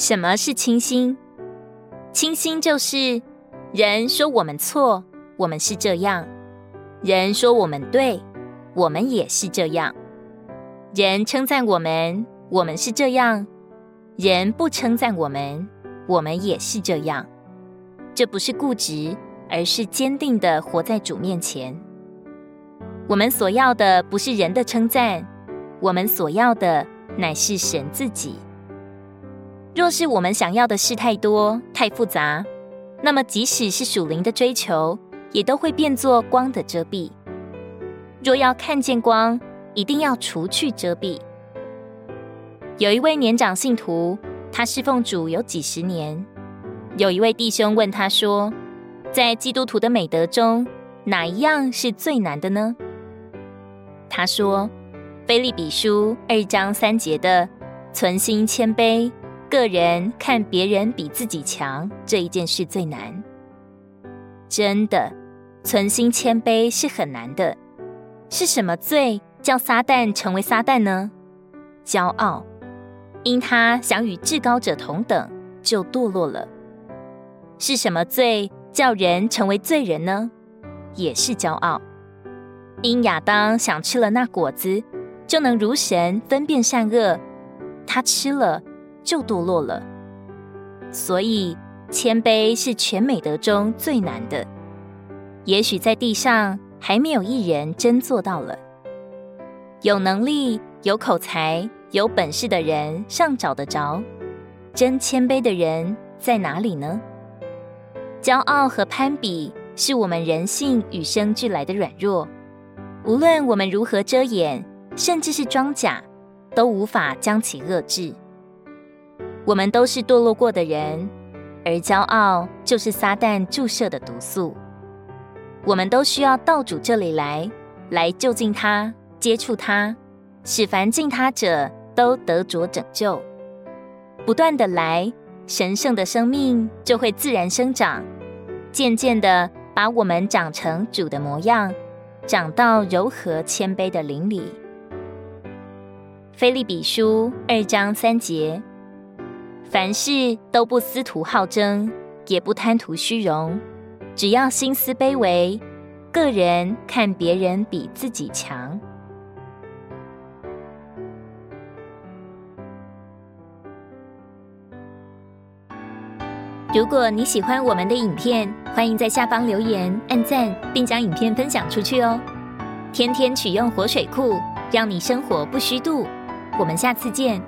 什么是清心？清心就是人说我们错，我们是这样；人说我们对，我们也是这样；人称赞我们，我们是这样；人不称赞我们，我们也是这样。这不是固执，而是坚定地活在主面前。我们所要的不是人的称赞，我们所要的乃是神自己。若是我们想要的事太多、太复杂，那么即使是属灵的追求，也都会变作光的遮蔽。若要看见光，一定要除去遮蔽。有一位年长信徒，他侍奉主有几十年。有一位弟兄问他说：“在基督徒的美德中，哪一样是最难的呢？”他说：“腓利比书二章三节的存心谦卑，个人看别人比自己强，这一件事最难。真的，存心谦卑是很难的。是什么罪叫撒旦成为撒旦呢？骄傲，因他想与至高者同等，就堕落了。是什么罪叫人成为罪人呢？也是骄傲。”因亚当想吃了那果子，就能如神分辨善恶，他吃了就堕落了。所以谦卑是全美德中最难的，也许在地上还没有一人真做到了。有能力、有口才、有本事的人尚找得着，真谦卑的人在哪里呢？骄傲和攀比是我们人性与生俱来的软弱。无论我们如何遮掩，甚至是装假，都无法将其遏制。我们都是堕落过的人，而骄傲就是撒旦注射的毒素。我们都需要到主这里来，来就近他，接触他，使凡近他者都得着拯救。不断的来，神圣的生命就会自然生长，渐渐的把我们长成主的模样。长到柔和谦卑的灵里。腓利比书二章三节，凡事都不思图好争，也不贪图虚荣，只要心思卑微，个人看别人比自己强。如果你喜欢我们的影片，欢迎在下方留言、按赞，并将影片分享出去哦！天天取用活水库，让你生活不虚度。我们下次见。